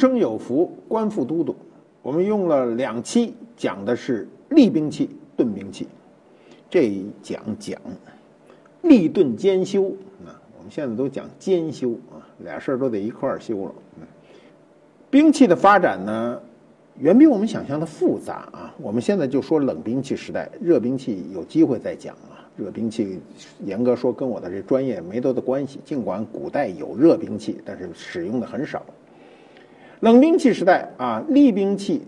生有福，官复都督。我们用了两期讲的是利兵器、钝兵器，这一讲讲利钝兼修。啊，我们现在都讲兼修啊，俩事儿都得一块儿修了。嗯，兵器的发展呢，远比我们想象的复杂啊。我们现在就说冷兵器时代，热兵器有机会再讲啊。热兵器严格说跟我的这专业没多大关系，尽管古代有热兵器，但是使用的很少。冷兵器时代啊，利兵器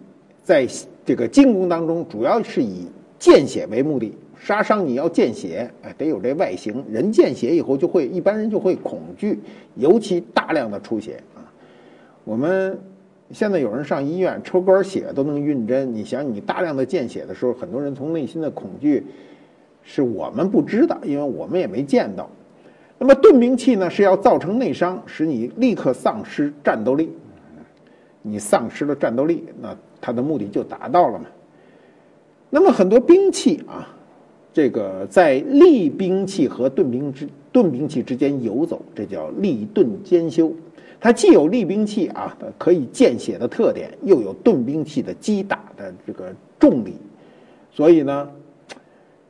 在这个进攻当中，主要是以见血为目的，杀伤你要见血，哎，得有这外形。人见血以后就会，一般人就会恐惧，尤其大量的出血啊。我们现在有人上医院抽根血都能晕针，你想你大量的见血的时候，很多人从内心的恐惧是我们不知道，因为我们也没见到。那么钝兵器呢，是要造成内伤，使你立刻丧失战斗力。你丧失了战斗力，那它的目的就达到了嘛。那么很多兵器啊，这个在利兵器和钝兵之钝兵器之间游走，这叫利钝兼修。它既有利兵器啊可以见血的特点，又有钝兵器的击打的这个重力，所以呢，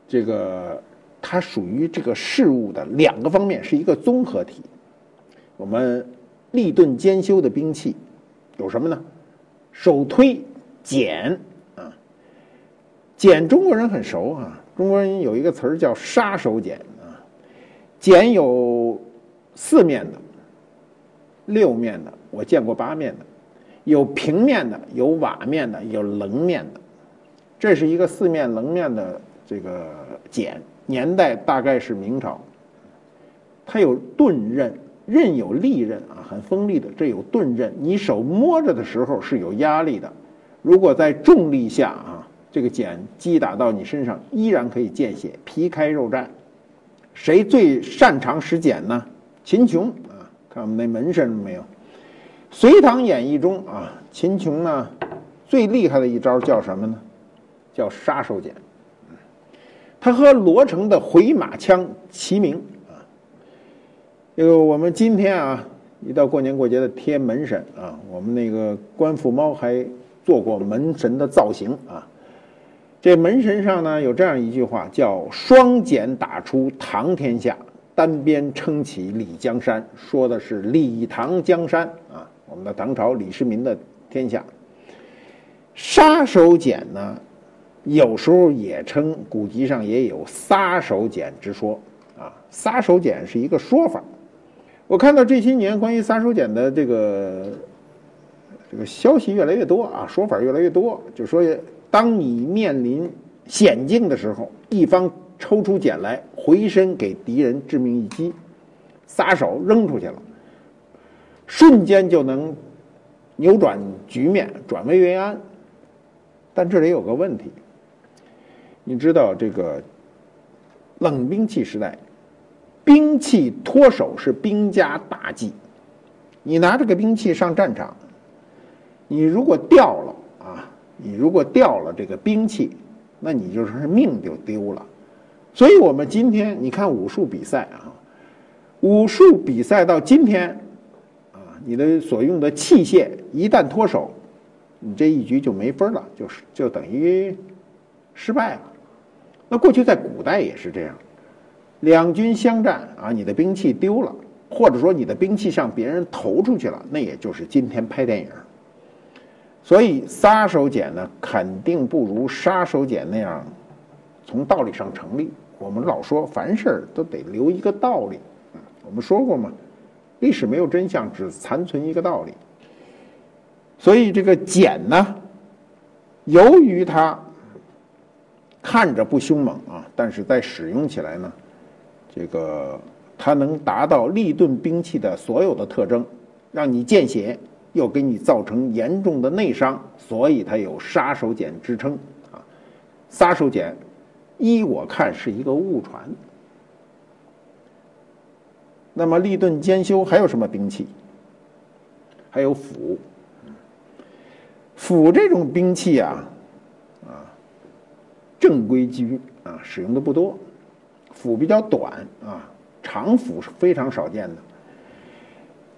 这个它属于这个事物的两个方面，是一个综合体。我们利钝兼修的兵器。有什么呢？手推剪啊，剪中国人很熟啊。中国人有一个词儿叫杀手锏啊。剪有四面的、六面的，我见过八面的，有平面的，有瓦面的，有棱面的。这是一个四面棱面的这个剪，年代大概是明朝。它有钝刃。刃有利刃啊，很锋利的，这有钝刃。你手摸着的时候是有压力的，如果在重力下啊，这个剪击打到你身上，依然可以见血，皮开肉绽。谁最擅长使剪呢？秦琼啊，看我们那门神没有？《隋唐演义》中啊，秦琼呢最厉害的一招叫什么呢？叫杀手锏。他和罗成的回马枪齐名。这个我们今天啊，一到过年过节的贴门神啊，我们那个官府猫还做过门神的造型啊。这门神上呢有这样一句话，叫“双锏打出唐天下，单鞭撑起李江山”，说的是李唐江山啊，我们的唐朝李世民的天下。杀手锏呢，有时候也称古籍上也有撒手锏之说啊，撒手锏是一个说法。我看到这些年关于撒手锏的这个这个消息越来越多啊，说法越来越多。就说当你面临险境的时候，一方抽出锏来，回身给敌人致命一击，撒手扔出去了，瞬间就能扭转局面，转危为安。但这里有个问题，你知道这个冷兵器时代。兵器脱手是兵家大忌，你拿这个兵器上战场，你如果掉了啊，你如果掉了这个兵器，那你就是命就丢了。所以我们今天你看武术比赛啊，武术比赛到今天啊，你的所用的器械一旦脱手，你这一局就没分了，就是就等于失败了。那过去在古代也是这样。两军相战啊，你的兵器丢了，或者说你的兵器向别人投出去了，那也就是今天拍电影。所以撒手锏呢，肯定不如杀手锏那样从道理上成立。我们老说凡事都得留一个道理，我们说过嘛，历史没有真相，只残存一个道理。所以这个锏呢，由于它看着不凶猛啊，但是在使用起来呢。这个它能达到立钝兵器的所有的特征，让你见血，又给你造成严重的内伤，所以它有杀手锏之称啊。杀手锏，依我看是一个误传。那么立钝兼修还有什么兵器？还有斧。斧这种兵器啊，啊，正规军啊使用的不多，斧比较短啊，长斧是非常少见的。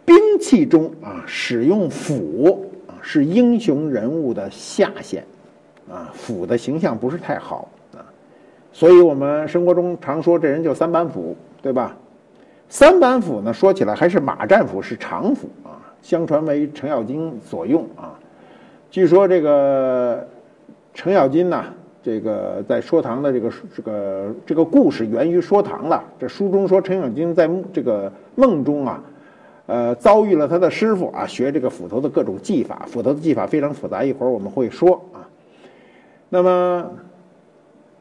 兵器中啊，使用斧啊是英雄人物的下限，啊，斧的形象不是太好啊，所以我们生活中常说这人就三板斧，对吧？三板斧呢，说起来还是马战斧是长斧啊，相传为程咬金所用啊。据说这个程咬金呐，这个在说唐的这个这个这个故事源于说唐了。这书中说程咬金在这个梦中啊，呃，遭遇了他的师傅啊，学这个斧头的各种技法。斧头的技法非常复杂，一会儿我们会说啊。那么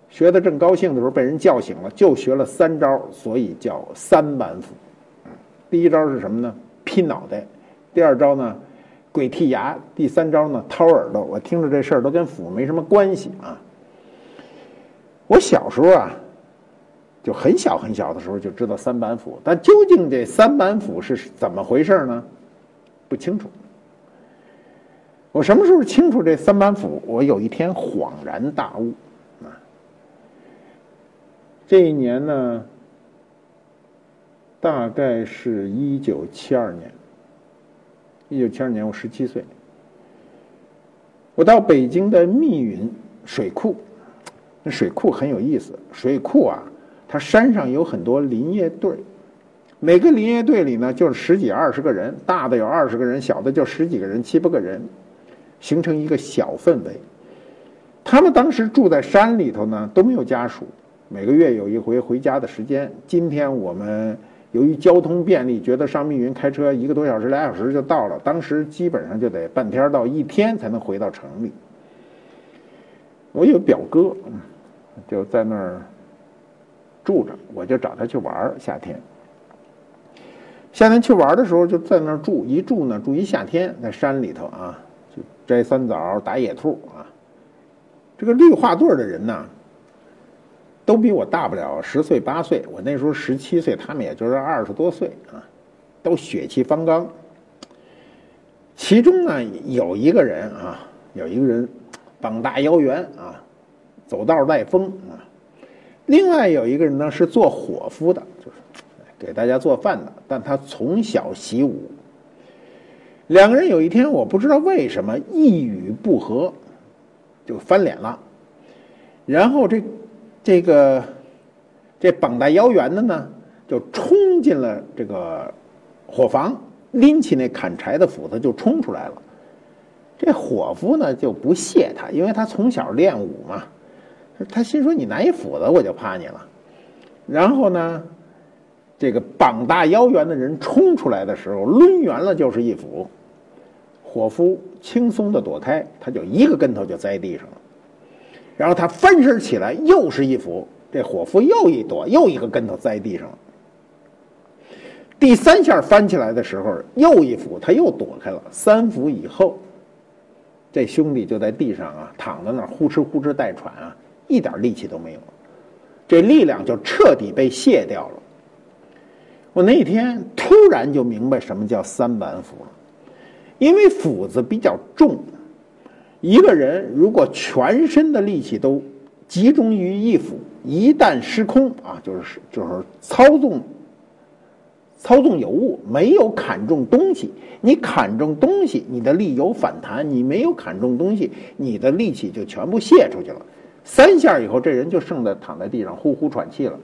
学的正高兴的时候，被人叫醒了，就学了三招，所以叫三板斧。第一招是什么呢？劈脑袋。第二招呢？鬼剔牙，第三招呢掏耳朵。我听着这事儿都跟斧没什么关系啊。我小时候啊，就很小很小的时候就知道三板斧，但究竟这三板斧是怎么回事呢？不清楚。我什么时候清楚这三板斧？我有一天恍然大悟啊。这一年呢，大概是一九七二年。一九七二年，我十七岁，我到北京的密云水库，那水库很有意思。水库啊，它山上有很多林业队，每个林业队里呢，就是十几二十个人，大的有二十个人，小的就十几个人、七八个人，形成一个小氛围。他们当时住在山里头呢，都没有家属，每个月有一回回家的时间。今天我们。由于交通便利，觉得上密云开车一个多小时、俩小时就到了。当时基本上就得半天到一天才能回到城里。我有表哥，就在那儿住着，我就找他去玩儿。夏天，夏天去玩儿的时候就在那儿住，一住呢住一夏天，在山里头啊，就摘酸枣、打野兔啊。这个绿化队的人呢。都比我大不了十岁八岁，我那时候十七岁，他们也就是二十多岁啊，都血气方刚。其中呢，有一个人啊，有一个人膀大腰圆啊，走道带风啊。另外有一个人呢是做伙夫的，就是给大家做饭的，但他从小习武。两个人有一天，我不知道为什么一语不合就翻脸了，然后这。这个这膀大腰圆的呢，就冲进了这个伙房，拎起那砍柴的斧子就冲出来了。这伙夫呢就不屑他，因为他从小练武嘛，他心说你拿一斧子我就怕你了。然后呢，这个膀大腰圆的人冲出来的时候，抡圆了就是一斧，伙夫轻松的躲开，他就一个跟头就栽地上了。然后他翻身起来，又是一斧，这伙夫又一躲，又一个跟头栽地上了。第三下翻起来的时候，又一斧，他又躲开了。三斧以后，这兄弟就在地上啊，躺在那儿呼哧呼哧带喘啊，一点力气都没有，这力量就彻底被卸掉了。我那天突然就明白什么叫三板斧了，因为斧子比较重。一个人如果全身的力气都集中于一斧，一旦失控啊，就是就是操纵操纵有误，没有砍中东西。你砍中东西，你的力有反弹；你没有砍中东西，你的力气就全部泄出去了。三下以后，这人就剩在躺在地上呼呼喘气了。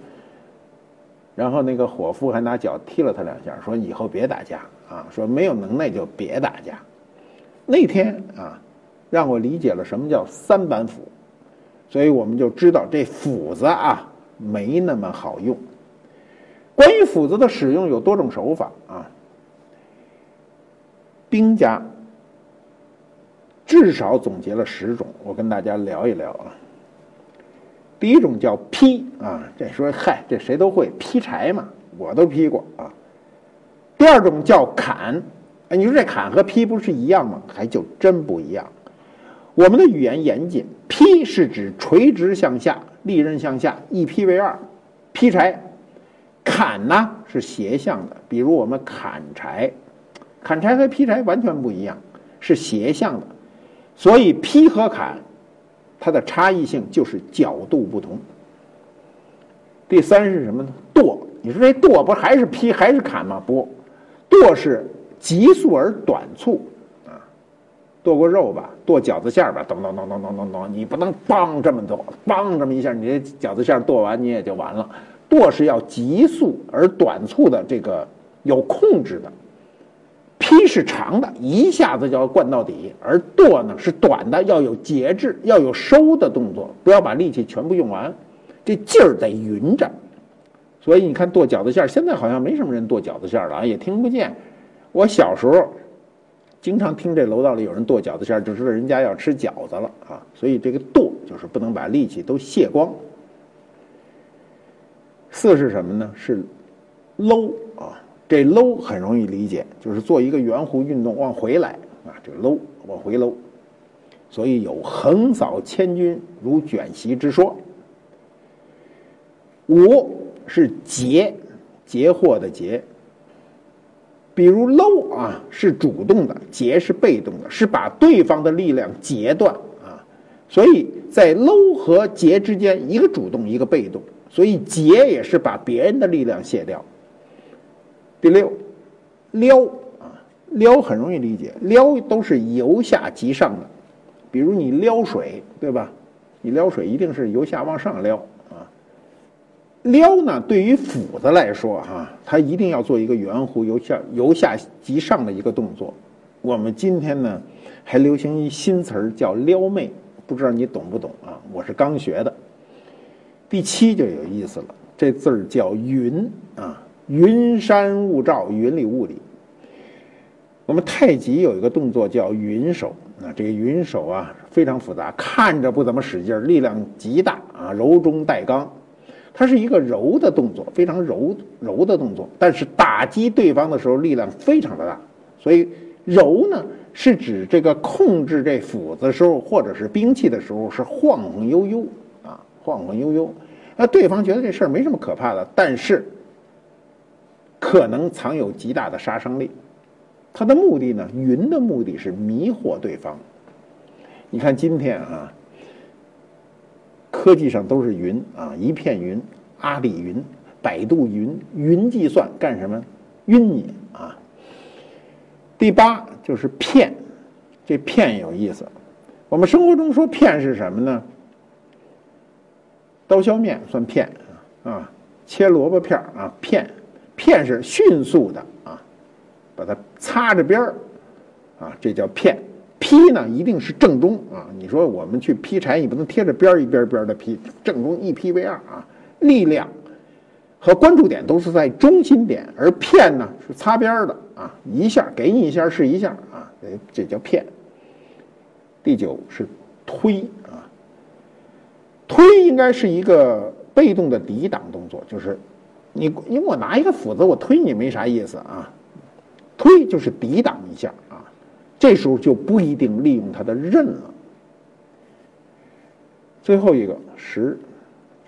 然后那个伙夫还拿脚踢了他两下，说：“以后别打架啊！说没有能耐就别打架。”那天啊。让我理解了什么叫三板斧，所以我们就知道这斧子啊没那么好用。关于斧子的使用有多种手法啊，兵家至少总结了十种，我跟大家聊一聊啊。第一种叫劈啊，这说嗨，这谁都会劈柴嘛，我都劈过啊。第二种叫砍，哎，你说这砍和劈不是一样吗？还就真不一样。我们的语言严谨，劈是指垂直向下，利刃向下，一劈为二，劈柴。砍呢是斜向的，比如我们砍柴，砍柴和劈柴完全不一样，是斜向的。所以劈和砍，它的差异性就是角度不同。第三是什么呢？剁，你说这剁不还是劈还是砍吗？不，剁是急速而短促啊。剁过肉吧，剁饺子馅儿吧，咚咚咚咚咚咚咚，你不能梆这么剁，梆这么一下，你这饺子馅剁完你也就完了。剁是要急速而短促的，这个有控制的。劈是长的，一下子就要灌到底，而剁呢是短的，要有节制，要有收的动作，不要把力气全部用完，这劲儿得匀着。所以你看剁饺子馅儿，现在好像没什么人剁饺子馅儿了啊，也听不见。我小时候。经常听这楼道里有人剁饺子馅儿，就知道人家要吃饺子了啊！所以这个剁就是不能把力气都卸光。四是什么呢？是搂啊！这搂很容易理解，就是做一个圆弧运动往回来啊，这搂往回搂。所以有横扫千军如卷席之说。五是截，截获的截。比如搂啊是主动的，截是被动的，是把对方的力量截断啊。所以在搂和截之间，一个主动，一个被动。所以截也是把别人的力量卸掉。第六，撩啊，撩很容易理解，撩都是由下及上的。比如你撩水，对吧？你撩水一定是由下往上撩啊。撩呢，对于斧子来说，哈，它一定要做一个圆弧由下由下及上的一个动作。我们今天呢，还流行一新词儿叫撩妹，不知道你懂不懂啊？我是刚学的。第七就有意思了，这字儿叫云啊，云山雾罩，云里雾里。我们太极有一个动作叫云手，啊，这个云手啊非常复杂，看着不怎么使劲，力量极大啊，柔中带刚。它是一个柔的动作，非常柔柔的动作，但是打击对方的时候力量非常的大，所以柔呢是指这个控制这斧子时候或者是兵器的时候是晃晃悠悠啊，晃晃悠悠，那对方觉得这事儿没什么可怕的，但是可能藏有极大的杀伤力。它的目的呢，云的目的是迷惑对方。你看今天啊。科技上都是云啊，一片云，阿里云、百度云，云计算干什么？晕你啊！第八就是骗，这骗有意思。我们生活中说骗是什么呢？刀削面算骗啊，切萝卜片啊骗，片是迅速的啊，把它擦着边儿啊，这叫片。劈呢，一定是正中啊！你说我们去劈柴，你不能贴着边儿一边边的劈，正中一劈为二啊！力量和关注点都是在中心点，而片呢是擦边的啊！一下给你一下是一下啊，这叫片。第九是推啊，推应该是一个被动的抵挡动作，就是你因为我拿一个斧子我推你没啥意思啊，推就是抵挡一下啊。这时候就不一定利用它的刃了。最后一个十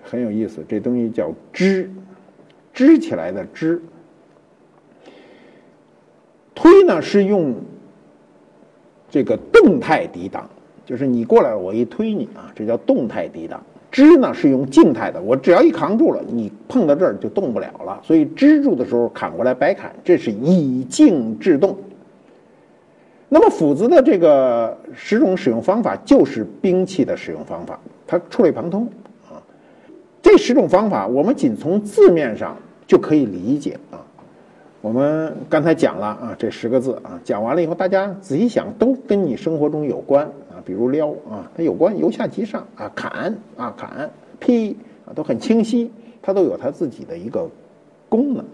很有意思，这东西叫支，支起来的支。推呢是用这个动态抵挡，就是你过来我一推你啊，这叫动态抵挡。支呢是用静态的，我只要一扛住了，你碰到这儿就动不了了。所以支住的时候砍过来白砍，这是以静制动。那么斧子的这个十种使用方法就是兵器的使用方法，它触类旁通啊。这十种方法我们仅从字面上就可以理解啊。我们刚才讲了啊，这十个字啊，讲完了以后，大家仔细想，都跟你生活中有关。比如撩啊，它有关由下及上啊，砍啊砍劈啊，都很清晰，它都有它自己的一个功能。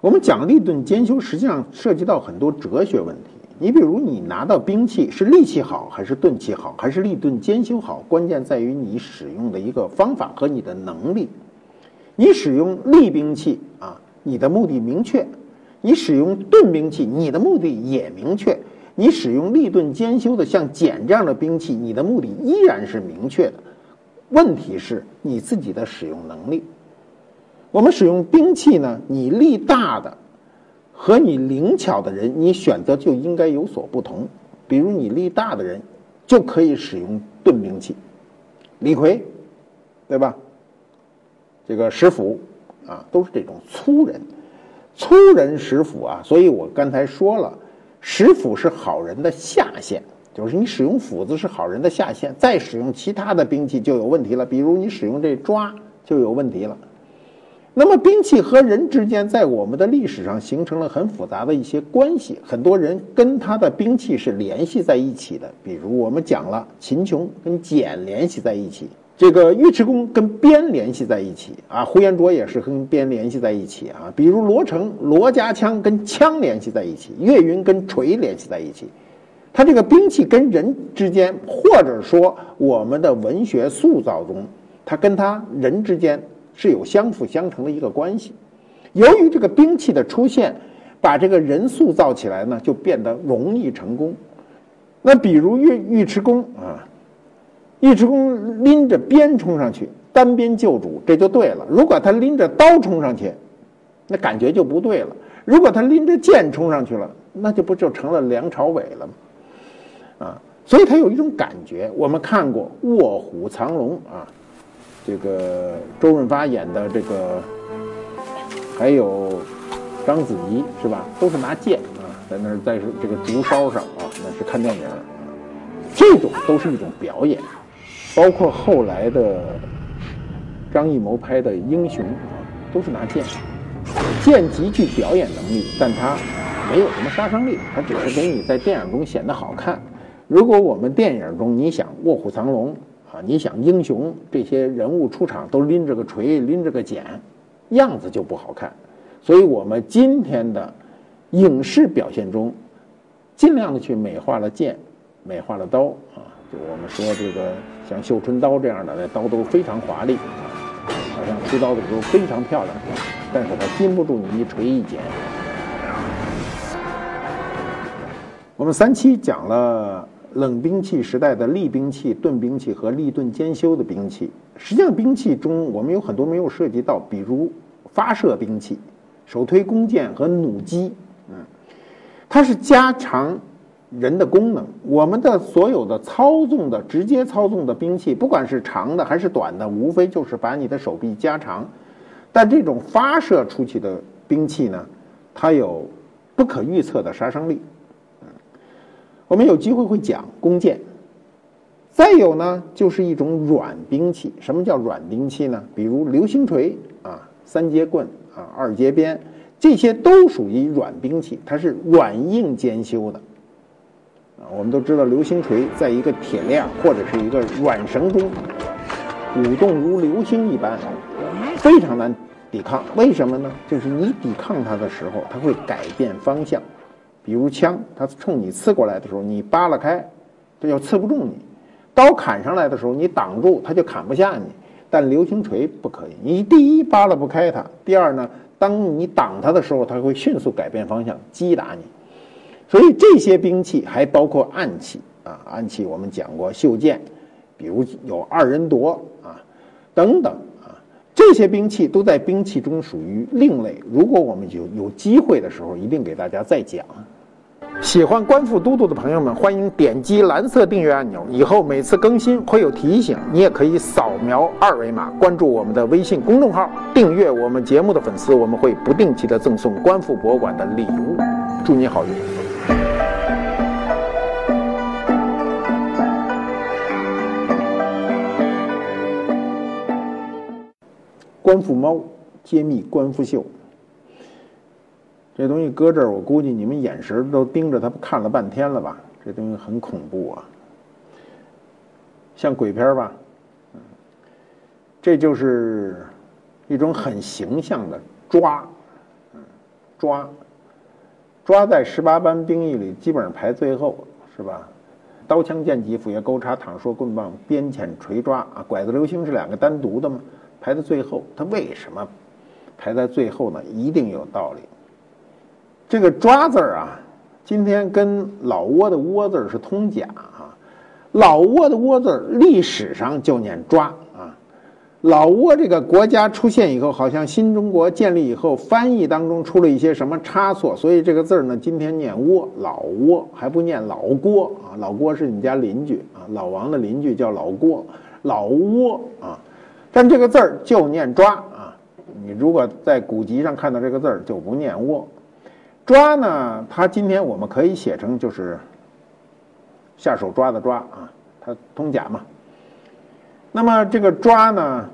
我们讲立顿兼修，实际上涉及到很多哲学问题。你比如，你拿到兵器是利器好，还是钝器好，还是立顿兼修好？关键在于你使用的一个方法和你的能力。你使用利兵器啊，你的目的明确；你使用钝兵器，你的目的也明确；你使用利钝兼修的像锏这样的兵器，你的目的依然是明确的。问题是你自己的使用能力。我们使用兵器呢，你力大的和你灵巧的人，你选择就应该有所不同。比如你力大的人，就可以使用钝兵器，李逵，对吧？这个石斧啊，都是这种粗人，粗人石斧啊。所以我刚才说了，石斧是好人的下限，就是你使用斧子是好人的下限，再使用其他的兵器就有问题了。比如你使用这抓就有问题了。那么兵器和人之间在我们的历史上形成了很复杂的一些关系，很多人跟他的兵器是联系在一起的。比如我们讲了秦琼跟锏联系在一起。这个尉迟恭跟鞭联系在一起啊，呼延灼也是跟鞭联系在一起啊。比如罗成罗家枪跟枪联系在一起，岳云跟锤联系在一起。他这个兵器跟人之间，或者说我们的文学塑造中，他跟他人之间是有相辅相成的一个关系。由于这个兵器的出现，把这个人塑造起来呢，就变得容易成功。那比如尉尉迟恭啊。尉迟恭拎着鞭冲上去，单鞭救主，这就对了。如果他拎着刀冲上去，那感觉就不对了。如果他拎着剑冲上去了，那就不就成了梁朝伟了吗？啊，所以他有一种感觉。我们看过《卧虎藏龙》啊，这个周润发演的这个，还有章子怡是吧？都是拿剑啊，在那儿在这个竹梢上啊，那是看电影。这种都是一种表演。包括后来的张艺谋拍的《英雄》啊，都是拿剑，剑极具表演能力，但它没有什么杀伤力，它只是给你在电影中显得好看。如果我们电影中你想《卧虎藏龙》啊，你想英雄这些人物出场都拎着个锤、拎着个剪，样子就不好看。所以我们今天的影视表现中，尽量的去美化了剑，美化了刀啊。就我们说这个像绣春刀这样的，那刀都非常华丽啊，好像出刀的时候非常漂亮，但是它禁不住你一锤一剪。我们三期讲了冷兵器时代的利兵器、钝兵器和利钝兼修的兵器。实际上，兵器中我们有很多没有涉及到，比如发射兵器、手推弓箭和弩机，嗯，它是加长。人的功能，我们的所有的操纵的直接操纵的兵器，不管是长的还是短的，无非就是把你的手臂加长。但这种发射出去的兵器呢，它有不可预测的杀伤力。我们有机会会讲弓箭。再有呢，就是一种软兵器。什么叫软兵器呢？比如流星锤啊、三节棍啊、二节鞭，这些都属于软兵器，它是软硬兼修的。啊，我们都知道流星锤在一个铁链或者是一个软绳中舞动如流星一般，非常难抵抗。为什么呢？就是你抵抗它的时候，它会改变方向。比如枪，它冲你刺过来的时候，你扒拉开，它就刺不中你；刀砍上来的时候，你挡住，它就砍不下你。但流星锤不可以，你第一扒拉不开它，第二呢，当你挡它的时候，它会迅速改变方向击打你。所以这些兵器还包括暗器啊，暗器我们讲过袖剑，比如有二人夺啊，等等啊，这些兵器都在兵器中属于另类。如果我们有有机会的时候，一定给大家再讲。喜欢观复都督的朋友们，欢迎点击蓝色订阅按钮，以后每次更新会有提醒。你也可以扫描二维码关注我们的微信公众号，订阅我们节目的粉丝，我们会不定期的赠送观复博物馆的礼物。祝你好运。官复猫揭秘官复秀，这东西搁这儿，我估计你们眼神都盯着它看了半天了吧？这东西很恐怖啊，像鬼片吧？这就是一种很形象的抓，抓，抓在十八般兵役里基本上排最后，是吧？刀枪剑戟斧钺钩叉躺槊棍棒鞭钳锤抓啊，拐子流星是两个单独的吗？排在最后。它为什么排在最后呢？一定有道理。这个“抓”字儿啊，今天跟老挝的“窝”字儿是通假啊。老挝的“窝”字儿历史上就念“抓”。啊老挝这个国家出现以后，好像新中国建立以后，翻译当中出了一些什么差错，所以这个字儿呢，今天念挝，老挝还不念老郭啊，老郭是你家邻居啊，老王的邻居叫老郭，老挝啊，但这个字儿就念抓啊，你如果在古籍上看到这个字儿就不念握，抓呢，它今天我们可以写成就是下手抓的抓啊，它通假嘛。那么这个抓呢，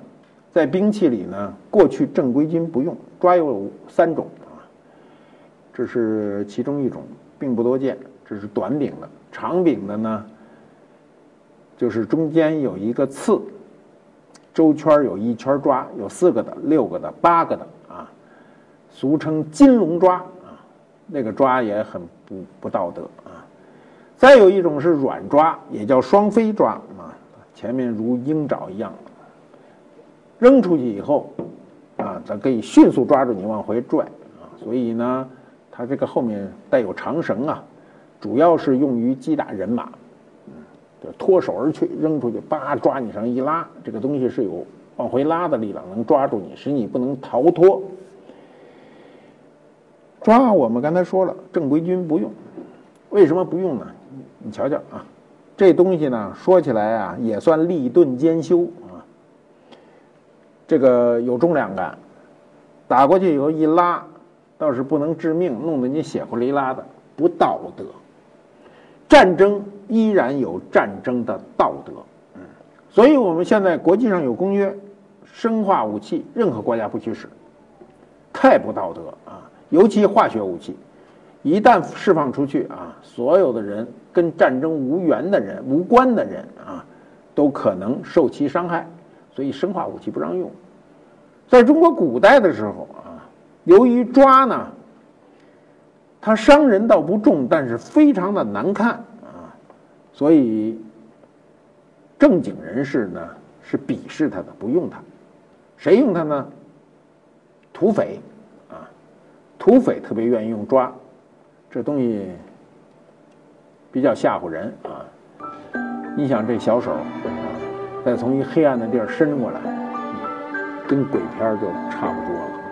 在兵器里呢，过去正规军不用抓有三种啊，这是其中一种，并不多见。这是短柄的，长柄的呢，就是中间有一个刺，周圈有一圈抓，有四个的、六个的、八个的啊，俗称金龙抓啊，那个抓也很不不道德啊。再有一种是软抓，也叫双飞抓啊。前面如鹰爪一样，扔出去以后，啊，它可以迅速抓住你往回拽啊，所以呢，它这个后面带有长绳啊，主要是用于击打人马，脱手而去，扔出去，叭抓你上一拉，这个东西是有往回拉的力量，能抓住你，使你不能逃脱。抓我们刚才说了，正规军不用，为什么不用呢？你瞧瞧啊。这东西呢，说起来啊，也算立钝兼修啊。这个有重量感，打过去以后一拉，倒是不能致命，弄得你血呼哩拉的，不道德。战争依然有战争的道德，嗯，所以我们现在国际上有公约，生化武器任何国家不许使，太不道德啊，尤其化学武器。一旦释放出去啊，所有的人跟战争无缘的人、无关的人啊，都可能受其伤害。所以生化武器不让用。在中国古代的时候啊，由于抓呢，它伤人倒不重，但是非常的难看，所以正经人士呢是鄙视他的，不用他。谁用他呢？土匪啊，土匪特别愿意用抓。这东西比较吓唬人啊！你想这小手再从一黑暗的地儿伸过来，跟鬼片就差不多了。